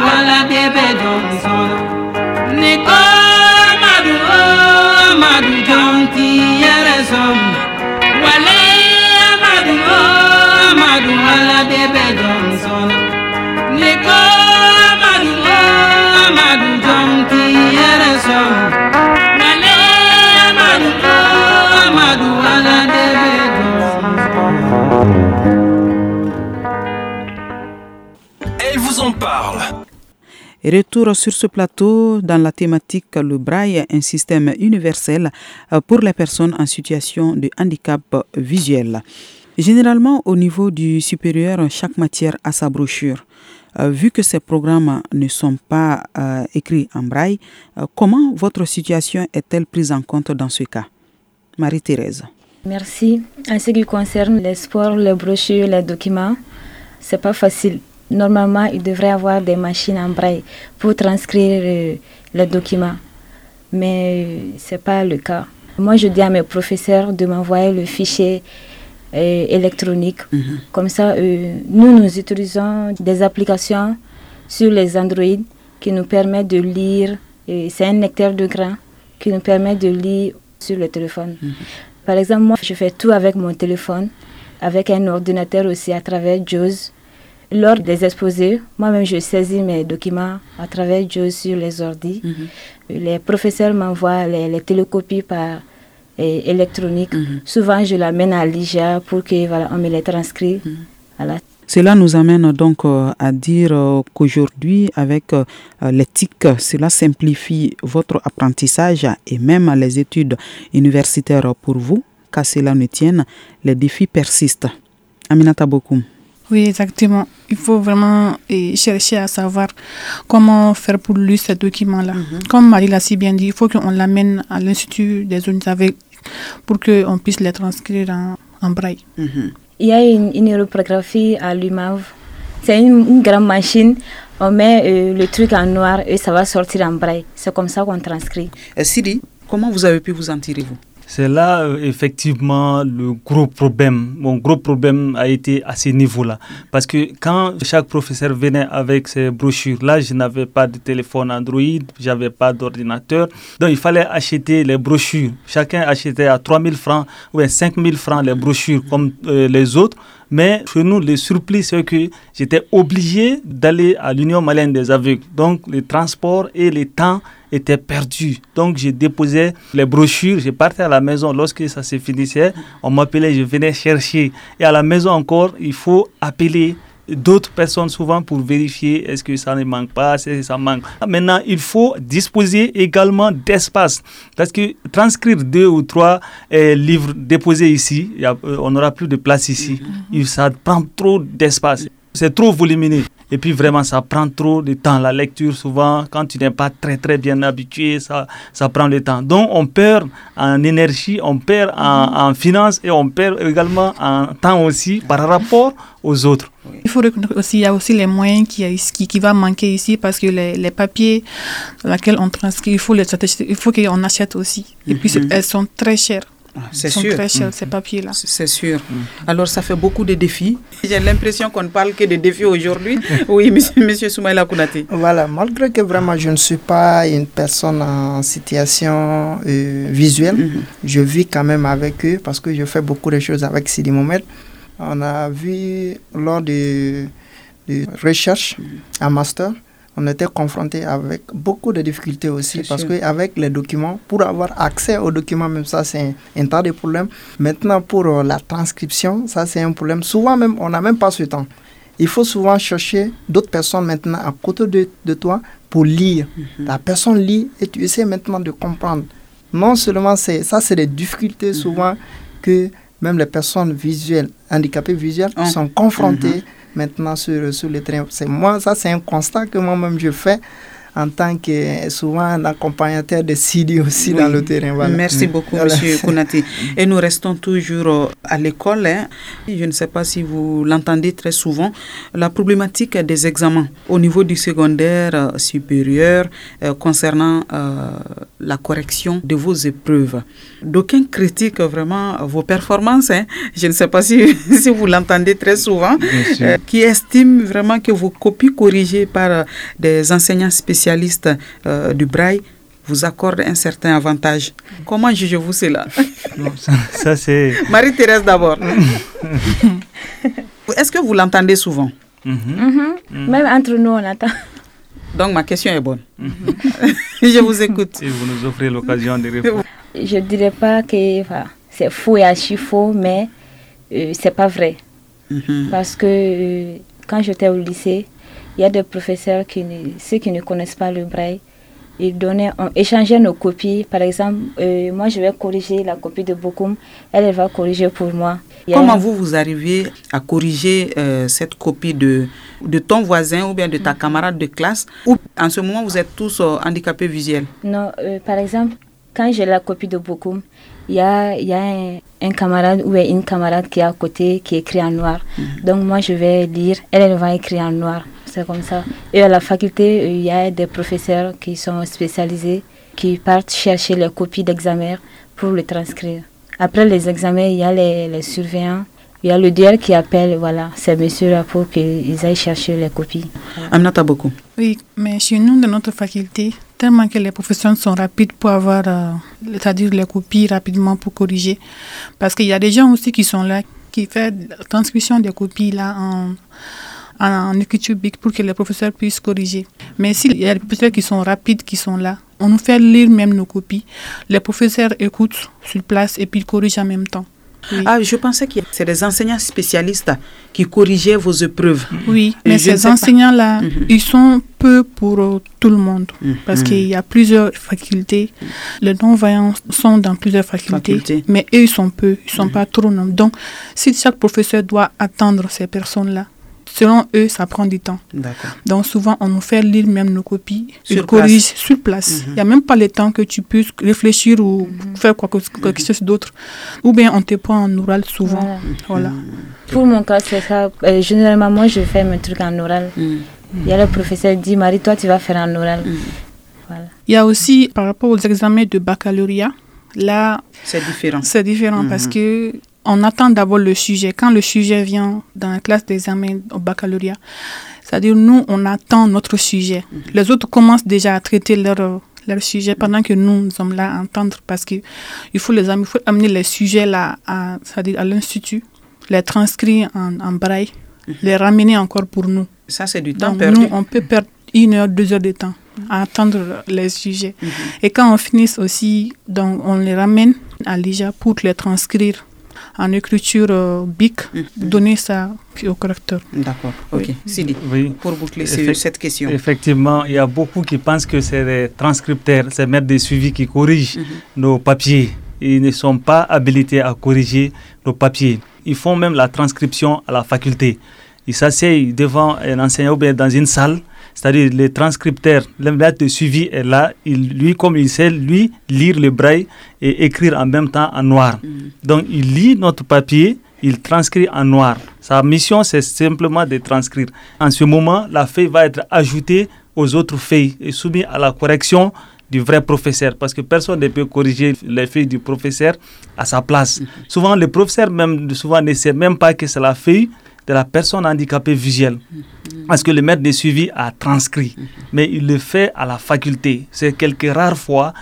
Retour sur ce plateau dans la thématique Le braille, un système universel euh, pour les personnes en situation de handicap visuel. Généralement, au niveau du supérieur, chaque matière a sa brochure. Euh, vu que ces programmes ne sont pas euh, écrits en braille, comment votre situation est-elle prise en compte dans ce cas? Marie-Thérèse. Merci. En ce qui concerne les sports, les brochures, les documents, c'est pas facile. Normalement, il devrait avoir des machines en braille pour transcrire euh, les documents, mais euh, c'est pas le cas. Moi, je dis à mes professeurs de m'envoyer le fichier euh, électronique. Mhm. Comme ça, nous, nous utilisons des applications sur les Android qui nous permettent de lire. C'est un lecteur de grains qui nous permet de lire sur le téléphone. Mhm. Par exemple, moi, je fais tout avec mon téléphone, avec un ordinateur aussi à travers JAWS. Lors des exposés, moi-même, je saisis mes documents à travers JAWS sur les ordi. Mhm. Les professeurs m'envoient les, télécopies par électronique. Mhm. Souvent, je l'amène à l'IJA pour que voilà, on me les transcrit. Mhm. Cela nous amène donc euh, à dire euh, qu'aujourd'hui, avec euh, l'éthique, cela simplifie votre apprentissage et même les études universitaires pour vous. Qu'à cela ne tienne, les défis persistent. Aminata Bokoum. Oui, exactement. Il faut vraiment chercher à savoir comment faire pour lui ce document-là. Mhm. Comme Marie l'a si bien dit, il faut qu'on l'amène à l'Institut des unités pour qu'on puisse les transcrire en, braille. Mhm. Il y a une, une à l'UMAV. C'est une, grande machine. On met euh, le truc en noir et ça va sortir en braille. C'est comme ça qu'on transcrit. Euh, Sidi, comment vous avez pu vous en tirer, vous? C'est là, euh, effectivement, le gros problème. Mon gros problème a été à ce niveau-là. Parce que quand chaque professeur venait avec ses brochures, là, je n'avais pas de téléphone Android, j'avais pas d'ordinateur. Donc, il fallait acheter les brochures. Chacun achetait à 3000 francs ou à 5000 francs les brochures comme euh, les autres. Mais chez nous, le surplus, c'est que j'étais obligé d'aller à l'Union malienne des aveugles. Donc, le transport et le temps étaient perdus. Donc, je déposais les brochures, je partais à la maison. Lorsque ça se finissait, on m'appelait, je venais chercher. Et à la maison encore, il faut appeler d'autres personnes souvent pour vérifier est-ce que ça ne manque pas, si ça manque. Maintenant, il faut disposer également d'espace parce que transcrire deux ou trois euh, livres déposés ici, y a, euh, on n'aura plus de place ici. Mm-hmm. Ça prend trop d'espace. C'est trop volumineux. Et puis vraiment, ça prend trop de temps. La lecture, souvent, quand tu n'es pas très très bien habitué, ça, ça prend le temps. Donc on perd en énergie, on perd en, en finances et on perd également en temps aussi par rapport aux autres. Il faut reconnaître aussi, il y a aussi les moyens qui, qui, qui va manquer ici parce que les, les papiers dans lesquels on transcrit, il faut les il faut qu'on achète aussi. Et puis, mhm. elles sont très chères. Ah, c'est sûr. très chers, ces papiers-là. C'est sûr. Alors, ça fait beaucoup de défis. (laughs) J'ai l'impression qu'on ne parle que de défis aujourd'hui. (laughs) oui, monsieur, monsieur Soumaïla Kounati. Voilà, malgré que vraiment je ne suis pas une personne en situation euh, visuelle, mhm. je vis quand même avec eux parce que je fais beaucoup de choses avec Sidi Mohamed. On a vu lors de, de recherche à master, on était confronté avec beaucoup de difficultés aussi parce qu'avec les documents, pour avoir accès aux documents, même ça, c'est un, tas de problèmes. Maintenant, pour euh, la transcription, ça, c'est un problème. Souvent, même, on n'a même pas ce temps. Il faut souvent chercher d'autres personnes maintenant à côté de, de toi pour lire. Mhm. La personne lit et tu essaies maintenant de comprendre. Non seulement c'est ça, c'est des difficultés mhm. souvent que même les personnes visuelles, handicapées visuelles, sont confrontées. Mhm maintenant sur, sur le. C'est moi, ça c'est un constat que moi-même je fais en tant que souvent un accompagnateur de Sidi aussi dans le terrain. Voilà. Merci mm. beaucoup, Monsieur Kounati. (laughs) Et nous restons toujours euh, à l'école. Hein. Je ne sais pas si vous l'entendez très souvent, la problématique des examens au niveau du secondaire euh, supérieur euh, concernant la correction de vos épreuves. D'aucuns critiquent vraiment vos performances. Hein. Je ne sais pas si, (laughs) si vous l'entendez très souvent, qui estiment vraiment que vos copies corrigées par des enseignants spécialistes spécialiste euh, du braille vous accorde un certain avantage. Comment jugez-vous cela? (laughs) Ça, c'est... (laughs) Marie-Thérèse d'abord. (laughs) Est-ce que vous l'entendez souvent? Mhm. Mhm. Même entre nous, on attend. Donc ma question est bonne. Je vous écoute. Et vous nous offrez l'occasion de répondre. Je ne dirais pas que c'est faux et archi faux, mais euh, c'est pas vrai. Parce que euh, quand j'étais au lycée, il y a des professeurs qui, ceux qui ne connaissent pas le braille, ils donnaient, on échangeait nos copies. Par exemple, euh, moi, je vais corriger la copie de Bokoum, elle, elle va corriger pour moi. Comment vous, vous arrivez à corriger euh, cette copie de, de ton voisin ou bien de ta camarade de classe Ou en ce moment, vous êtes tous euh, handicapés visuels? Non, par exemple, quand j'ai la copie de Bokoum, il y a, y a un, camarade ou une camarade qui est à côté qui écrit en noir. Mhm. Donc moi, je vais lire, elle, elle va écrire en noir. C'est comme ça. Et à la faculté, il y a des professeurs qui sont spécialisés, qui partent chercher les copies d'examen pour le transcrire. Après les examens, il y a les, surveillants il y a le DL qui appelle voilà, ces messieurs-là pour qu'ils aillent chercher les copies. Aminata beaucoup. Oui, mais chez nous, dans notre faculté, tellement que les professeurs sont rapides pour avoir, euh, c'est-à-dire les copies rapidement pour corriger. Parce qu'il y a des gens aussi qui sont là, qui font la transcription des copies là en en écriture bic pour que les professeurs puissent corriger. Mais s'il y a des professeurs qui sont rapides, qui sont là, on nous fait lire même nos copies. Les professeurs écoutent sur place et puis corrigent en même temps. Ah, je pensais que c'est des enseignants spécialistes qui corrigeaient vos épreuves. Oui, mais ces enseignants-là, mhm. ils sont peu pour euh, tout le monde mhm. parce qu'il y a plusieurs facultés. Les non-voyants sont dans plusieurs facultés, mais eux, ils sont peu, ils ne sont mhm. pas trop nombreux. Donc, si chaque professeur doit attendre ces personnes-là, Selon eux, ça prend du temps. Donc souvent, on nous fait lire même nos copies. Ils corrigent sur place. Il n'y a même pas le temps que tu puisses réfléchir ou faire quoi que, quelque chose d'autre. Ou bien on te prend en oral souvent. Voilà. Pour mon cas, c'est ça. Euh, généralement, moi, je fais mes trucs en oral. Mm. Il y a le professeur qui dit, Marie, toi, tu vas faire en oral. Mm. Voilà. Il y a aussi, par rapport aux examens de baccalauréat, là... C'est différent. C'est différent parce que on attend d'abord le sujet. Quand le sujet vient dans la classe d'examen au baccalauréat, c'est-à-dire nous, on attend notre sujet. Mhm. Les autres commencent déjà à traiter leur, leur sujet pendant que nous, nous sommes là à entendre parce qu'il faut, les, il faut amener les sujets là à, à l'institut, les transcrire en, braille, mhm. les ramener encore pour nous. Ça, c'est du temps perdu. Nous, on peut perdre une heure, deux heures de temps à attendre les sujets. Mhm. Et quand on finit aussi, donc on les ramène à l'IJA pour les transcrire en écriture euh, BIC, mm-hmm. donner ça au correcteur. D'accord, ok. Sidi, pour boucler cette question. Effectivement, il y a beaucoup qui pensent que c'est les transcripteurs, ces maîtres de suivi qui corrigent mm-hmm. nos papiers. Ils ne sont pas habilités à corriger nos papiers. Ils font même la transcription à la faculté. Ils s'asseyent devant un enseignant ou bien dans une salle c'est-à-dire le transcripteur, le de suivi est là, il, lui, comme il sait, lui, lire le braille et écrire en même temps en noir. Mm. Donc, il lit notre papier, il transcrit en noir. Sa mission, c'est simplement de transcrire. En ce moment, la feuille va être ajoutée aux autres feuilles et soumise à la correction du vrai professeur, parce que personne ne peut corriger les feuilles du professeur à sa place. Mm-hmm. Souvent, le professeur même, souvent ne sait même pas que c'est la feuille de la personne handicapée visuelle. Parce que le maître de suivi a transcrit, mais il le fait à la faculté. C'est quelques rares fois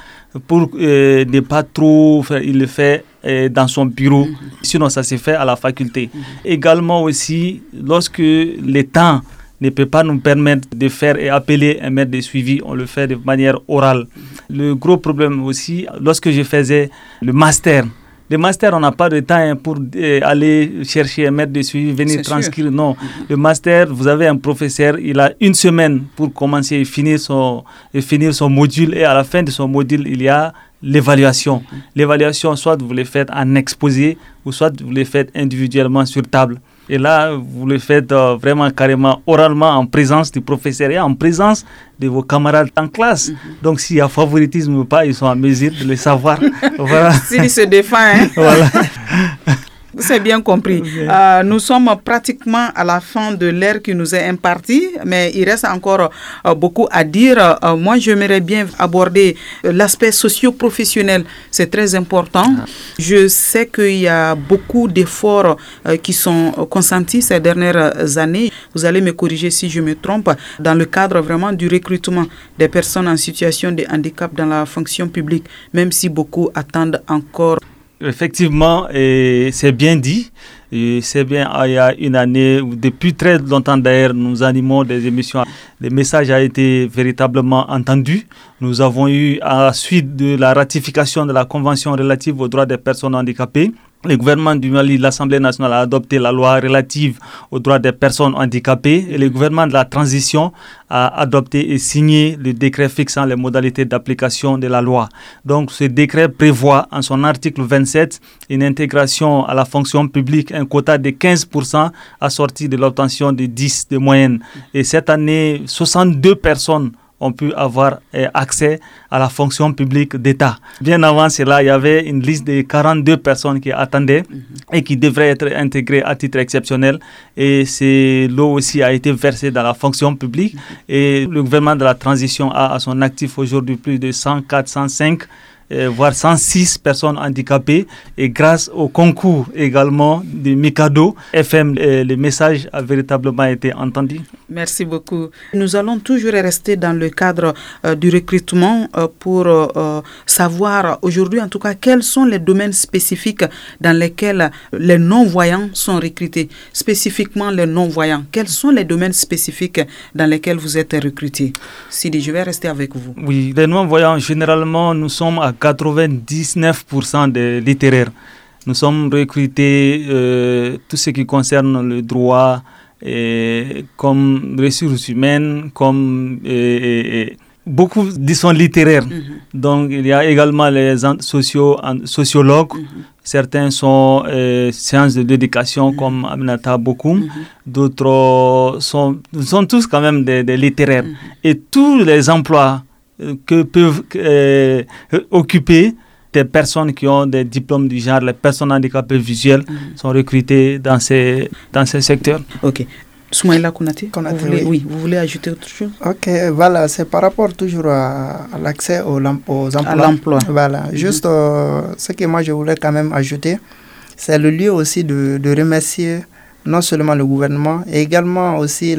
pour euh, ne pas trop faire, il le fait euh, dans son bureau. Sinon, ça se fait à la faculté. Également aussi, lorsque le temps ne peut pas nous permettre de faire et appeler un maître de suivi, on le fait de manière orale. Le gros problème aussi, lorsque je faisais le master, le master, on n'a pas de temps hein, pour euh, aller chercher un maître de suivi, venir transcrire. Non. Le master, vous avez un professeur, il a une semaine pour commencer et finir son, et finir son module. Et à la fin de son module, il y a l'évaluation. L'évaluation, soit vous le faites en exposé, ou soit vous le faites individuellement sur table. Et là, vous le faites euh, vraiment carrément oralement en présence du professeur et en présence de vos camarades en classe. Mhm. Donc, s'il y a favoritisme ou pas, ils sont en mesure de le savoir. (laughs) voilà. S'il se défend. Hein. voilà. (laughs) C'est bien compris. Euh, nous sommes pratiquement à la fin de l'ère qui nous est impartie, mais il reste encore euh, beaucoup à dire. Euh, moi, j'aimerais bien aborder l'aspect socio-professionnel. C'est très important. Ah. Je sais qu'il y a beaucoup d'efforts qui sont consentis ces dernières années. Vous allez me corriger si je me trompe. Dans le cadre vraiment du recrutement des personnes en situation de handicap dans la fonction publique, même si beaucoup attendent encore Effectivement, c'est bien dit. C'est bien, il y a une année, depuis très longtemps d'ailleurs, nous animons des émissions. Le message a été véritablement entendu. Nous avons eu, à la suite de la ratification de la Convention relative aux droits des personnes handicapées, le gouvernement du Mali, l'Assemblée nationale a adopté la loi relative aux droits des personnes handicapées et le gouvernement de la transition a adopté et signé le décret fixant les modalités d'application de la loi. Donc ce décret prévoit en son article 27 une intégration à la fonction publique, un quota de 15% assorti de l'obtention de 10 de moyenne. Et cette année, 62 personnes ont pu avoir eh, accès à la fonction publique d'État. Bien avant cela, il y avait une liste de 42 personnes qui attendaient mhm. et qui devraient être intégrées à titre exceptionnel. Et c'est l'eau aussi a été versée dans la fonction publique. Mhm. Et le gouvernement de la transition a à son actif aujourd'hui plus de 104, 105 euh, voire 106 personnes handicapées. Et grâce au concours également du Mikado FM, euh, le message a véritablement été entendu. Merci beaucoup. Nous allons toujours rester dans le cadre euh, du recrutement pour savoir aujourd'hui, en tout cas, quels sont les domaines spécifiques dans lesquels les non-voyants sont recrutés. Spécifiquement les non-voyants, quels sont les domaines spécifiques dans lesquels vous êtes recrutés? Sidi, je vais rester avec vous. Oui, les non-voyants, généralement, nous sommes à 99% des littéraires. Nous sommes recrutés euh, tout ce qui concerne le droit, et, comme ressources humaines, comme beaucoup sont littéraires. Mhm. Donc il y a également les socio sociologues. Mhm. Certains sont euh, sciences de l'éducation mhm. comme Aminata Bokoum. D'autres sont, sont tous quand même des, des littéraires. Et tous les emplois que peuvent euh, occuper des personnes qui ont des diplômes du genre, les personnes handicapées visuelles mm. sont recrutées dans ces, dans ces secteurs. Ok. Soumaïla vous voulez, oui. vous voulez ajouter autre chose? Ok, voilà, c'est par rapport toujours à, l'accès aux, aux, emplois. À l'emploi. Voilà, mm-hmm. juste euh, ce que moi je voulais quand même ajouter, c'est le lieu aussi de, de, remercier non seulement le gouvernement, et également aussi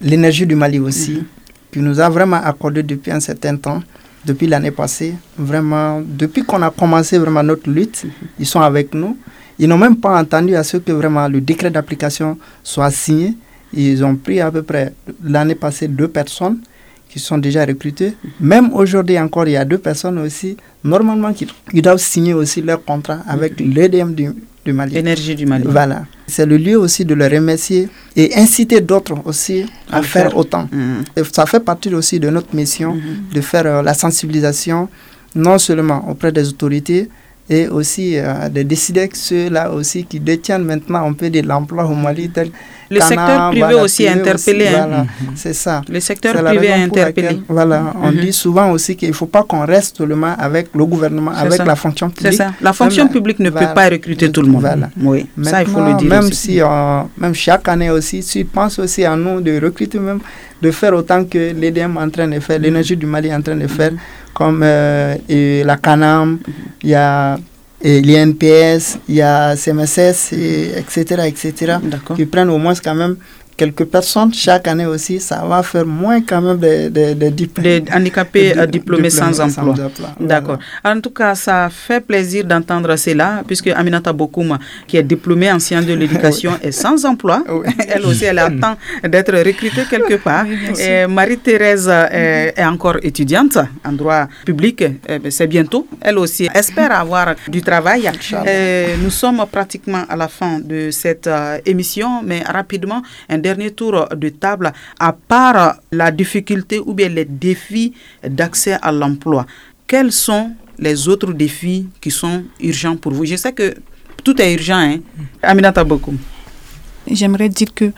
l'énergie du Mali aussi. Mm-hmm qui nous a vraiment accordé depuis un certain temps, depuis l'année passée. Vraiment, depuis qu'on a commencé vraiment notre lutte, ils sont avec nous. Ils n'ont même pas entendu à ce que vraiment le décret d'application soit signé. Ils ont pris à peu près l'année passée deux personnes qui sont déjà recrutées. Même aujourd'hui encore, il y a deux personnes aussi, normalement, qui, doivent signer aussi leur contrat avec l'EDM du, du Mali. Énergie du Mali. Voilà. C'est le lieu aussi de le remercier et inciter d'autres aussi à, faire, autant. Mhm. ça fait partie aussi de notre mission mhm. de faire euh, la sensibilisation, non seulement auprès des autorités, et aussi euh, de décider que ceux-là aussi qui détiennent maintenant un peu de l'emploi au Mali, tel le secteur privé aussi est interpellé. Hein. C'est ça. Le secteur privé est interpellé. voilà, on mhm. dit souvent aussi qu'il ne faut pas qu'on reste seulement avec le gouvernement, avec la fonction publique. C'est ça. La fonction publique ne peut pas recruter tout le monde. Oui, ça il faut le dire. Même si, même chaque année aussi, si pense aussi à nous de recruter même, de faire autant que l'EDM est en train de faire, l'énergie du Mali est en train de faire. Comme euh, et la CANAM, il y a l'INPS, il y a CMSS, et etc., etc., qui prennent au moins quand même quelques personnes chaque année aussi, ça va faire moins quand même de, de, de diplômés. Des handicapés euh, diplômés, sans emploi. D'accord. En tout cas, ça fait plaisir d'entendre cela, puisque Aminata Bokoum, qui est diplômée en sciences de (laughs) l'éducation, est sans emploi. (laughs) Elle aussi, elle attend d'être recrutée quelque part. Marie-Thérèse est, encore étudiante en droit public. Ben, c'est bientôt. Elle aussi espère avoir du travail. nous sommes pratiquement à la fin de cette euh, émission, mais rapidement, un dernier tour de table, à part la difficulté ou bien les défis d'accès à l'emploi, quels sont les autres défis qui sont urgents pour vous? Je sais que tout est urgent, hein? Aminata beaucoup. J'aimerais dire que,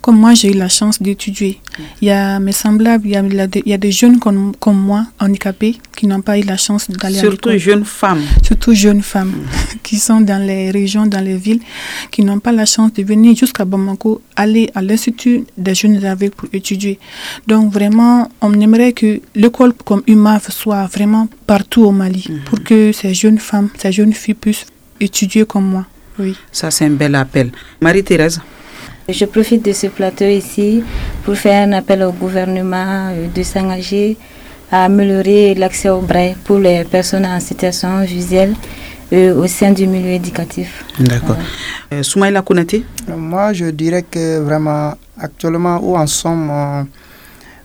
comme moi, j'ai eu la chance d'étudier. Il y a mes semblables, il y a, il y a des jeunes comme, comme moi, handicapés, qui n'ont pas eu la chance d'aller à Surtout jeunes femmes. Surtout jeunes femmes (laughs) qui sont dans les régions, dans les villes, qui n'ont pas la chance de venir jusqu'à Bamako, aller à l'Institut des jeunes avec pour étudier. Donc, vraiment, on aimerait que l'école comme UMAV soit vraiment partout au Mali mhm. pour que ces jeunes femmes, ces jeunes filles puissent étudier comme moi. Oui. Ça, c'est un bel appel. Marie-Thérèse Je profite de ce plateau ici pour faire un appel au gouvernement euh, de s'engager à améliorer l'accès au braille pour les personnes en situation visuelle euh, au sein du milieu éducatif. D'accord. Euh, Soumaïla Kounati Moi, je dirais que vraiment, actuellement, où en sommes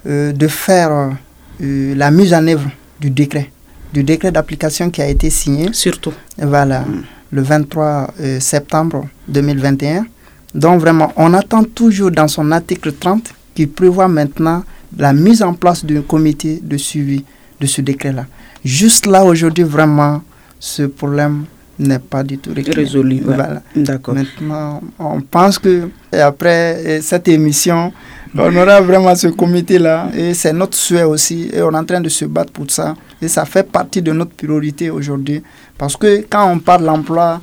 de faire la mise en œuvre du décret, du décret d'application qui a été signé. Surtout. Voilà. Mm le 23 septembre 2021. Donc vraiment, on attend toujours dans son article 30 qui prévoit maintenant la mise en place d'un comité de suivi de ce décret-là. Juste là, aujourd'hui, vraiment, ce problème n'est pas du tout résolu. Voilà. D'accord. Maintenant, on pense que après cette émission, on aura vraiment ce comité-là et c'est notre souhait aussi et on est en train de se battre pour ça et ça fait partie de notre priorité aujourd'hui parce que quand on parle de l'emploi,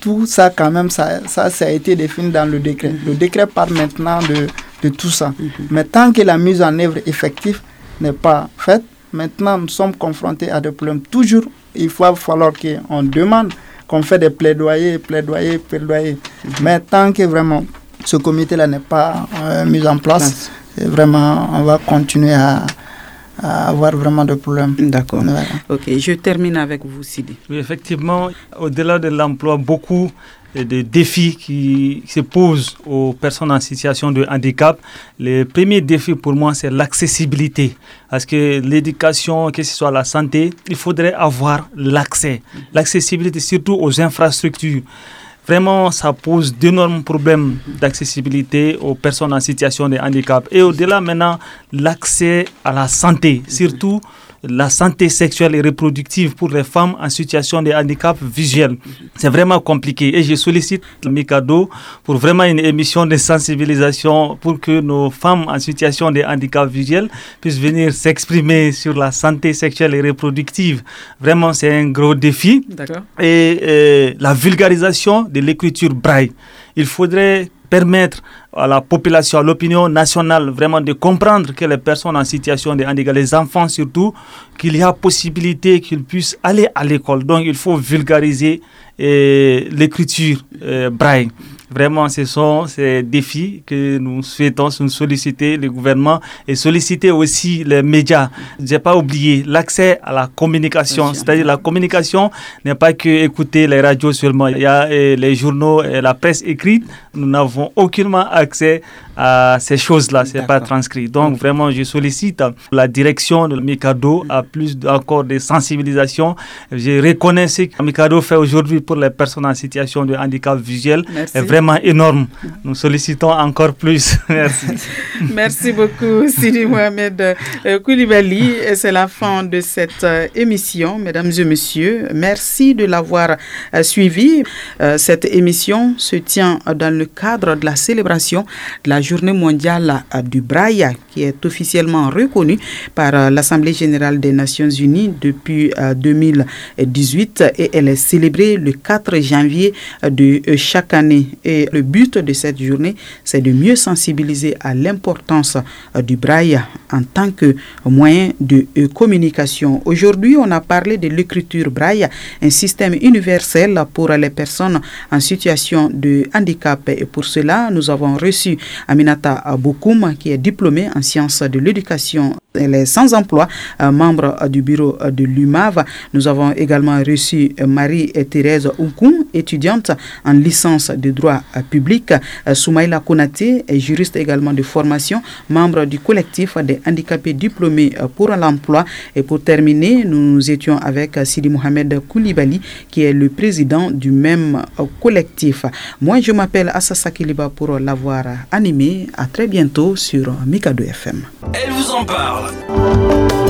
tout ça quand même, ça, ça, ça, a été défini dans le décret. Le décret parle maintenant de, de tout ça. Mais tant que la mise en œuvre effective n'est pas faite, maintenant nous sommes confrontés à des problèmes. Toujours, il va falloir qu'on demande, qu'on fait des plaidoyers, plaidoyers, plaidoyers. Mais tant que vraiment ce comité-là n'est pas euh, mis en place, vraiment, on va continuer à, avoir vraiment de problèmes. D'accord. Ok, je termine avec vous, Sidi. Oui, effectivement, au-delà de l'emploi, beaucoup de défis qui se posent aux personnes en situation de handicap. Le premier défi pour moi, c'est l'accessibilité. Parce que l'éducation, que ce soit la santé, il faudrait avoir l'accès. L'accessibilité surtout aux infrastructures. Vraiment, ça pose d'énormes problèmes d'accessibilité aux personnes en situation de handicap. Et au-delà maintenant, l'accès à la santé, surtout la santé sexuelle et reproductive pour les femmes en situation de handicap visuel. C'est vraiment compliqué et je sollicite le Mikado pour vraiment une émission de sensibilisation pour que nos femmes en situation de handicap visuel puissent venir s'exprimer sur la santé sexuelle et reproductive. Vraiment, c'est un gros défi. Et, et la vulgarisation de l'écriture braille. Il faudrait permettre à la population, à l'opinion nationale, vraiment de comprendre que les personnes en situation de handicap, les enfants surtout, qu'il y a possibilité qu'ils puissent aller à l'école. Donc il faut vulgariser eh, l'écriture eh, braille. Vraiment, ce sont ces défis que nous souhaitons solliciter le gouvernement et solliciter aussi les médias. Je n'ai pas oublié l'accès à la communication. C'est-à-dire la communication n'est pas que écouter les radios seulement. Il y a eh, les journaux et la presse écrite. Nous n'avons aucunement accès à ces choses-là. Ce n'est pas transcrit. Donc vraiment, je sollicite la direction de Mikado à plus encore de sensibilisation. Je reconnais ce que Mikado fait aujourd'hui pour les personnes en situation de handicap visuel. Est vraiment énorme. Nous sollicitons encore plus. (laughs) Merci. (laughs) Merci beaucoup, Sidi Mohamed euh, Koulibaly. C'est la fin de cette euh, émission, mesdames et messieurs. Merci de l'avoir euh, suivi. Cette émission se tient dans le cadre de la célébration de la journée mondiale du braille qui est officiellement reconnue par l'Assemblée générale des Nations unies depuis 2018 et elle est célébrée le 4 janvier de chaque année. Et le but de cette journée, c'est de mieux sensibiliser à l'importance du braille en tant que moyen de communication. Aujourd'hui, on a parlé de l'écriture braille, un système universel pour les personnes en situation de handicap. Et pour cela, nous avons reçu Aminata Bokoum, qui est diplômée en sciences de l'éducation elle est sans emploi, euh, membre euh, du bureau euh, de l'UMAV. Nous avons également reçu Marie-Thérèse Oukoum, étudiante en licence de droit public. Soumaïla Konate est juriste également de formation, membre du collectif des handicapés diplômés pour l'emploi. Et pour terminer, nous étions avec Sidi Mohamed Koulibaly, qui est le président du même collectif. Moi, je m'appelle Assasa Kiliba pour l'avoir animé. À très bientôt sur Mikado FM. Elle vous en parle. fala.